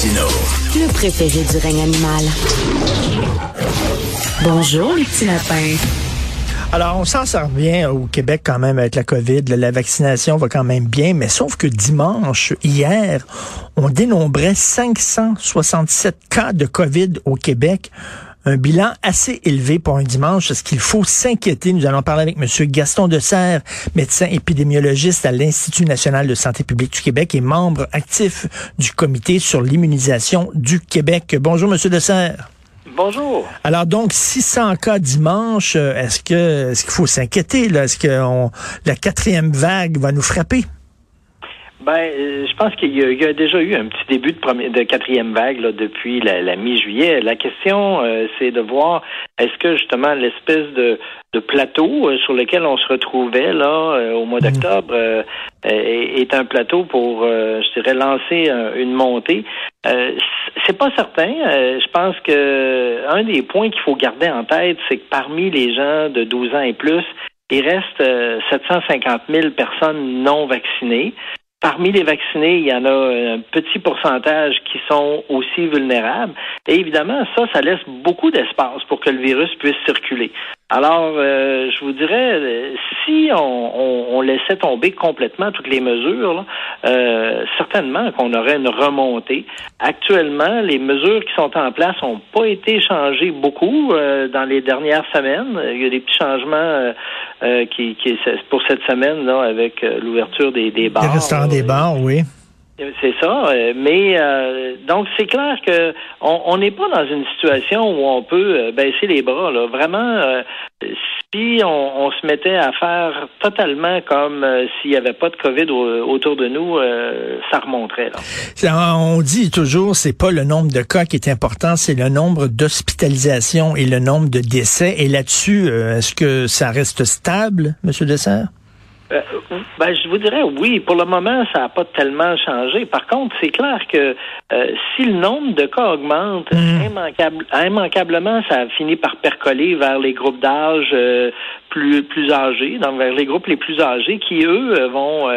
Martineau. Le préféré du règne animal. Bonjour, les petits lapins. Alors, on s'en sort bien au Québec quand même avec la COVID. La vaccination va quand même bien, mais sauf que dimanche, hier, on dénombrait 567 cas de COVID au Québec. Un bilan assez élevé pour un dimanche. Est-ce qu'il faut s'inquiéter? Nous allons parler avec M. Gaston Desserre, médecin épidémiologiste à l'Institut national de santé publique du Québec et membre actif du comité sur l'immunisation du Québec. Bonjour, M. Desserre. Bonjour. Alors donc 600 cas dimanche, euh, est-ce que est-ce qu'il faut s'inquiéter Est-ce que la quatrième vague va nous frapper? Ben, euh, je pense qu'il y, a déjà eu un petit début de, premier, de quatrième vague là, depuis la, mi-juillet. La question, euh, c'est de voir est-ce que justement l'espèce de, de plateau sur lequel on se retrouvait là au mois mm. d'octobre est, un plateau pour, je dirais, lancer une montée. c'est pas certain. je pense que un des points qu'il faut garder en tête, c'est que parmi les gens de 12 ans et plus, il reste 750 000 personnes non vaccinées. Parmi les vaccinés, il y en a un petit pourcentage qui sont aussi vulnérables. Et évidemment, ça, ça laisse beaucoup d'espace pour que le virus puisse circuler. Alors, euh, je vous dirais, euh, si on, laissait tomber complètement toutes les mesures, euh, certainement qu'on aurait une remontée. Actuellement, les mesures qui sont en place n'ont pas été changées beaucoup dans les dernières semaines. Il y a des petits changements qui, qui pour cette semaine là avec l'ouverture des, des bars. Des restaurants des bars, oui. C'est ça, euh, mais euh, donc c'est clair que on n'est pas dans une situation où on peut euh, baisser les bras. Là. Vraiment, si on, se mettait à faire totalement comme s'il n'y avait pas de COVID autour de nous, ça remonterait. Là. On dit toujours, c'est pas le nombre de cas qui est important, c'est le nombre d'hospitalisations et le nombre de décès. Et là-dessus, est-ce que ça reste stable, Monsieur Dessert? Euh, ben, je vous dirais oui. Pour le moment, ça n'a pas tellement changé. Par contre, c'est clair que euh, si le nombre de cas augmente, mmh. immanquablement, ça finit par percoler vers les groupes d'âge euh, plus plus âgés, donc vers les groupes les plus âgés, qui eux vont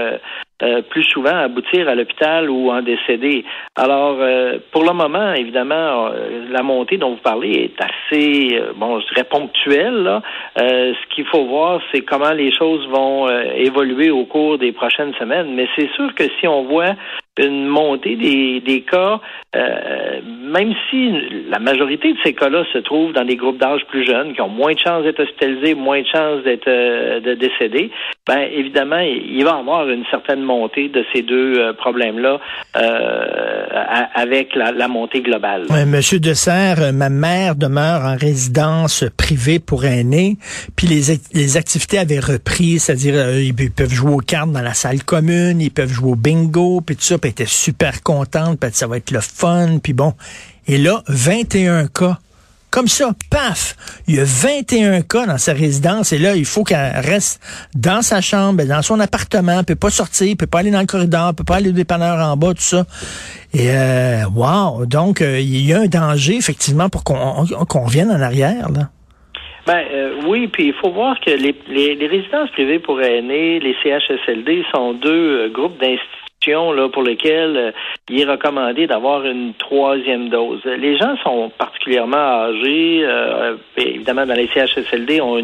euh, plus souvent aboutir à l'hôpital ou en décéder. Alors, euh, pour le moment, évidemment, euh, la montée dont vous parlez est assez, bon, je dirais ponctuelle. Là. ce qu'il faut voir, c'est comment les choses vont évoluer au cours des prochaines semaines. Mais c'est sûr que si on voit une montée des, des cas, euh, même si la majorité de ces cas-là se trouvent dans des groupes d'âge plus jeunes, qui ont moins de chances d'être hospitalisés, moins de chances d'être euh, de décédés, ben évidemment, il va y avoir une certaine montée de ces deux euh, problèmes-là avec la, la, montée globale. Monsieur Dessert, ma mère demeure en résidence privée pour aînés, puis les, les activités avaient repris, c'est-à-dire ils peuvent jouer aux cartes dans la salle commune, ils peuvent jouer au bingo, puis tout ça puis était super contente, puis ça va être le fun, puis bon. Et là, 21 cas. Comme ça, paf, il y a 21 cas dans sa résidence et là, il faut qu'elle reste dans sa chambre, dans son appartement, elle peut pas sortir, peut pas aller dans le corridor, peut pas aller au dépanneur en bas, tout ça. Et euh, wow, donc euh, il y a un danger effectivement pour qu'on qu'on revienne en arrière là. Ben euh, oui, puis il faut voir que les, les, les, résidences privées pour aînés, les CHSLD, sont deux groupes d'institutions pour lesquelles euh, il est recommandé d'avoir une troisième dose. Les gens sont particulièrement âgés, euh, évidemment dans les CHSLD ont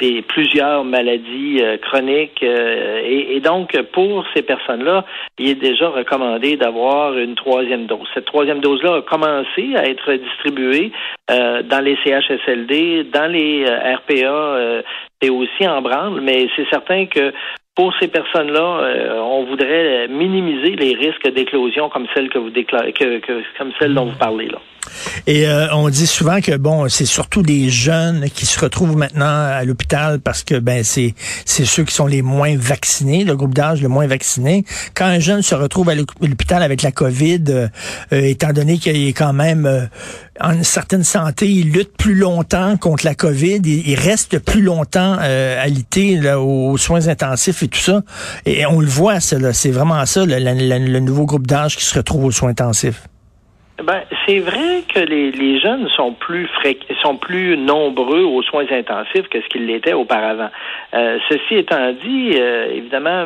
des plusieurs maladies euh, chroniques et, donc pour ces personnes-là, il est déjà recommandé d'avoir une troisième dose. Cette troisième dose-là a commencé à être distribuée dans les CHSLD, dans les RPA, et aussi en branle, mais c'est certain que pour ces personnes-là, euh, on voudrait minimiser les risques d'éclosion comme celle que vous déclarez, que, comme celle dont vous parlez là. Et euh, on dit souvent que bon, c'est surtout des jeunes qui se retrouvent maintenant à l'hôpital parce que ben c'est c'est ceux qui sont les moins vaccinés, le groupe d'âge le moins vacciné. Quand un jeune se retrouve à l'hôpital avec la Covid, euh, étant donné qu'il est quand même en une certaine santé, il lutte plus longtemps contre la COVID, il, reste plus longtemps euh, alité aux, soins intensifs et tout ça. Et on le voit, c'est vraiment ça, le, nouveau groupe d'âge qui se retrouve aux soins intensifs. Ben, c'est vrai que les, les jeunes sont plus sont plus nombreux aux soins intensifs que ce qu'ils l'étaient auparavant. Euh, ceci étant dit, euh, évidemment,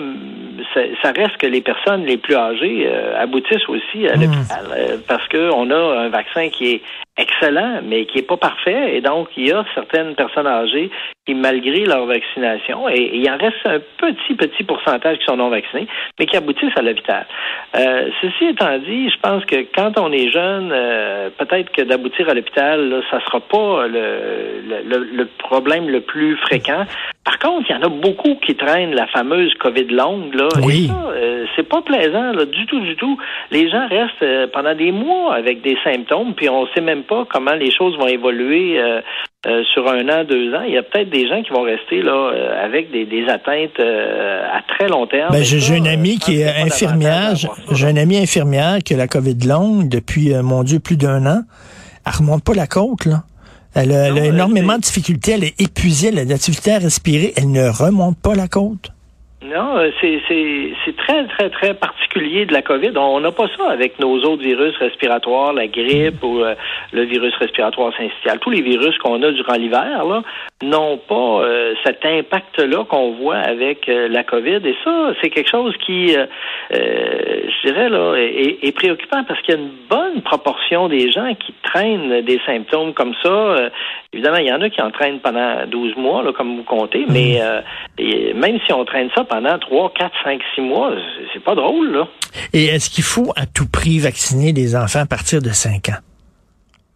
ça, reste que les personnes les plus âgées euh, aboutissent aussi à hmm. l'hôpital parce qu'on a un vaccin qui est excellent, mais qui est pas parfait. Et donc, il y a certaines personnes âgées qui, malgré leur vaccination, et, il en reste un petit, petit pourcentage qui sont non vaccinés, mais qui aboutissent à l'hôpital. Euh, ceci étant dit, je pense que quand on est jeune, euh, peut-être que d'aboutir à l'hôpital, ça sera pas le, problème le plus fréquent. Par contre, il y en a beaucoup qui traînent la fameuse COVID longue, là. Oui. Euh, c'est pas plaisant, là, du tout, du tout. Les gens restent euh, pendant des mois avec des symptômes, puis on sait même pas comment les choses vont évoluer euh, sur un an, deux ans, il y a peut-être des gens qui vont rester là euh, avec des, des atteintes euh, à très long terme. Ben, j'ai une amie qui est infirmière. J'ai une amie infirmière qui a la COVID longue depuis, mon Dieu, plus d'un an. Elle remonte pas la côte, là. Elle a, elle a énormément de difficultés. Elle est épuisée. Elle a de la difficulté à respirer. Elle ne remonte pas la côte. Non, euh, c'est très, très, très particulier de la COVID. On n'a pas ça avec nos autres virus respiratoires, la grippe ou euh, le virus respiratoire syncytial. Tous les virus qu'on a durant l'hiver n'ont pas euh, cet impact-là qu'on voit avec la COVID. Et ça, c'est quelque chose qui, je dirais, là, est, préoccupant parce qu'il y a une bonne proportion des gens qui traînent des symptômes comme ça. évidemment, il y en a qui en traînent pendant 12 mois, là, comme vous comptez, mais même si on traîne ça pendant 3, 4, 5, 6 mois, c'est pas drôle, là. Et est-ce qu'il faut à tout prix vacciner les enfants à partir de 5 ans?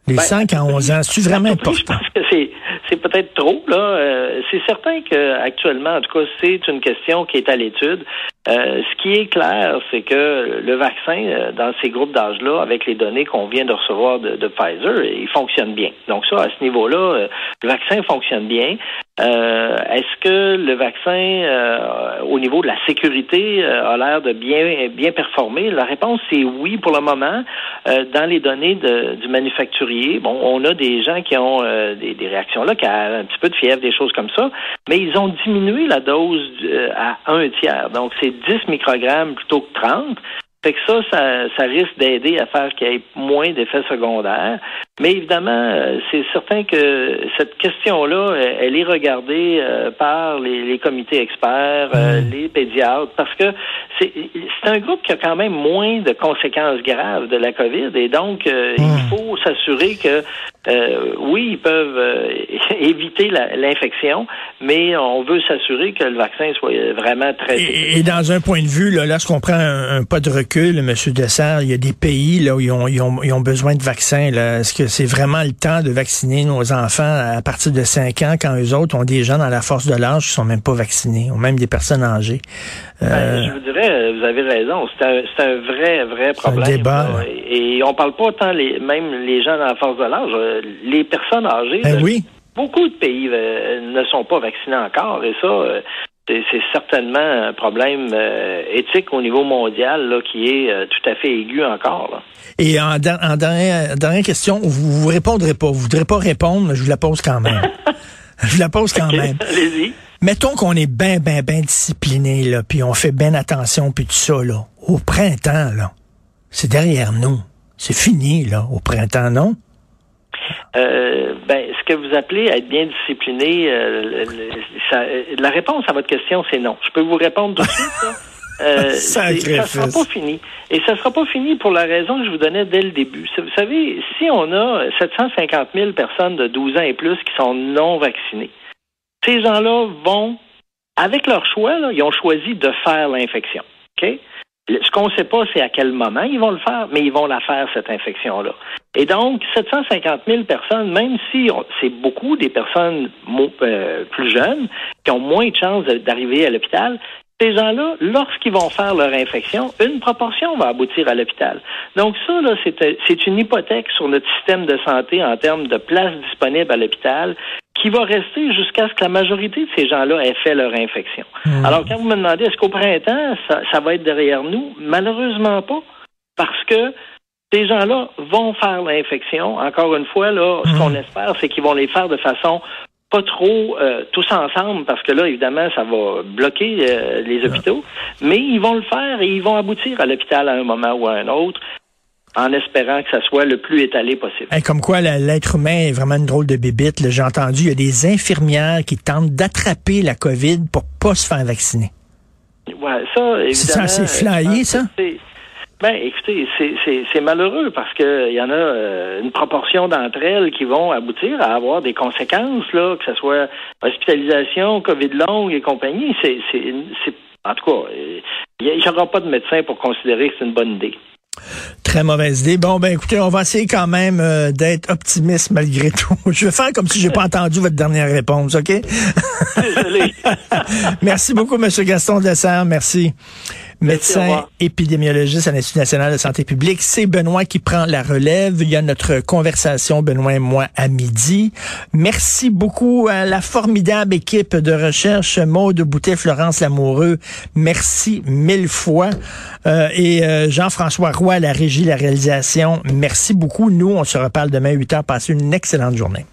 Les 5 ben, à 11 ans, c'est vraiment important. Je pense que c'est c'est peut-être trop là. Euh, c'est certain que actuellement, en tout cas, c'est une question qui est à l'étude. Euh, ce qui est clair, c'est que le vaccin, euh, dans ces groupes d'âge-là, avec les données qu'on vient de recevoir de, de, Pfizer, il fonctionne bien. Donc ça, à ce niveau-là, le vaccin fonctionne bien. Est-ce que le vaccin, au niveau de la sécurité, a l'air de bien bien performer? La réponse c'est oui pour le moment. dans les données de, du manufacturier, bon, on a des gens qui ont des, des réactions là qui a un petit peu de fièvre, des choses comme ça, mais ils ont diminué la dose euh, à un tiers. Donc, c'est 10 microgrammes plutôt que 30. Fait que ça, ça, risque d'aider à faire qu'il y ait moins d'effets secondaires. Mais évidemment, euh, c'est certain que cette question-là, elle est regardée euh, par les, comités experts, mmh. les pédiatres, parce que c'est un groupe qui a quand même moins de conséquences graves de la COVID. Et donc, il mmh. faut s'assurer que euh, oui, ils peuvent euh, éviter l'infection, mais on veut s'assurer que le vaccin soit vraiment très. Et, et dans un point de vue, là, lorsqu'on prend un, pas de recul, M. Dessert, il y a des pays là où ils ont, ils ont, ils ont besoin de vaccins. Est-ce que c'est vraiment le temps de vacciner nos enfants à partir de 5 ans quand eux autres ont des gens dans la force de l'âge qui sont même pas vaccinés, ou même des personnes âgées? Ben, euh, je vous dirais, vous avez raison. C'est un, un, vrai, vrai problème. Un débat. Et, on parle pas tant les, même les gens dans la force de l'âge les personnes âgées, ben oui. beaucoup de pays euh, ne sont pas vaccinés encore, et ça, euh, c'est certainement un problème euh, éthique au niveau mondial là, qui est tout à fait aigu encore. Et en, dernière, question, vous ne répondrez pas, vous voudrez pas répondre, mais je vous la pose quand même. je vous la pose quand même. Allez-y. Mettons qu'on est bien, bien, bien discipliné, là, puis on fait bien attention, puis tout ça, là. Au printemps, là, c'est derrière nous. C'est fini, là, au printemps, non? Euh, ben, que vous appelez être bien discipliné, euh, la réponse à votre question, c'est non. Je peux vous répondre tout de suite. Euh, ça sera pas fini. Et ça sera pas fini pour la raison que je vous donnais dès le début. Vous savez, si on a 750 000 personnes de 12 ans et plus qui sont non vaccinées, ces gens-là vont, avec leur choix, ils ont choisi de faire l'infection. OK? Ce qu'on ne sait pas, c'est à quel moment ils vont le faire, mais ils vont la faire, cette infection-là. Et donc, 750 000 personnes, même si c'est beaucoup des personnes euh, plus jeunes, qui ont moins de chances d'arriver à l'hôpital, ces gens-là, lorsqu'ils vont faire leur infection, une proportion va aboutir à l'hôpital. Donc ça, là, c'est une hypothèque sur notre système de santé en termes de places disponibles à l'hôpital qui va rester jusqu'à ce que la majorité de ces gens-là aient fait leur infection. Alors, quand vous me demandez est-ce qu'au printemps, ça, va être derrière nous, malheureusement pas, parce que ces gens-là vont faire l'infection. Encore une fois, là, ce qu'on espère, c'est qu'ils vont les faire de façon pas trop euh, tous ensemble, parce que là, évidemment, ça va bloquer euh, les hôpitaux, mais ils vont le faire et ils vont aboutir à l'hôpital à un moment ou à un autre. En espérant que ça soit le plus étalé possible. comme quoi l'être humain est vraiment une drôle de bébite. J'ai entendu, il y a des infirmières qui tentent d'attraper la COVID pour pas se faire vacciner. Ouais, ça, évidemment. C'est flyé, ça? Ben, écoutez, c'est malheureux parce qu'il y en a euh, une proportion d'entre elles qui vont aboutir à avoir des conséquences, là, que ce soit hospitalisation, COVID longue et compagnie. C'est, en tout cas, il n'y aura pas de médecin pour considérer que c'est une bonne idée. Très mauvaise idée. Bon, ben écoutez, on va essayer quand même euh, d'être optimiste malgré tout. Je vais faire comme si j'ai pas entendu votre dernière réponse, OK? Désolé. Merci beaucoup, M. Gaston Dessert. Merci médecin épidémiologiste à l'Institut national de santé publique. C'est Benoît qui prend la relève. Il y a notre conversation, Benoît et moi, à midi. Merci beaucoup à la formidable équipe de recherche, Maude Boutet, Florence Lamoureux. Merci mille fois. Euh, et euh, Jean-François Roy, la régie, la réalisation. Merci beaucoup. Nous, on se reparle demain 8 heures. Passez une excellente journée.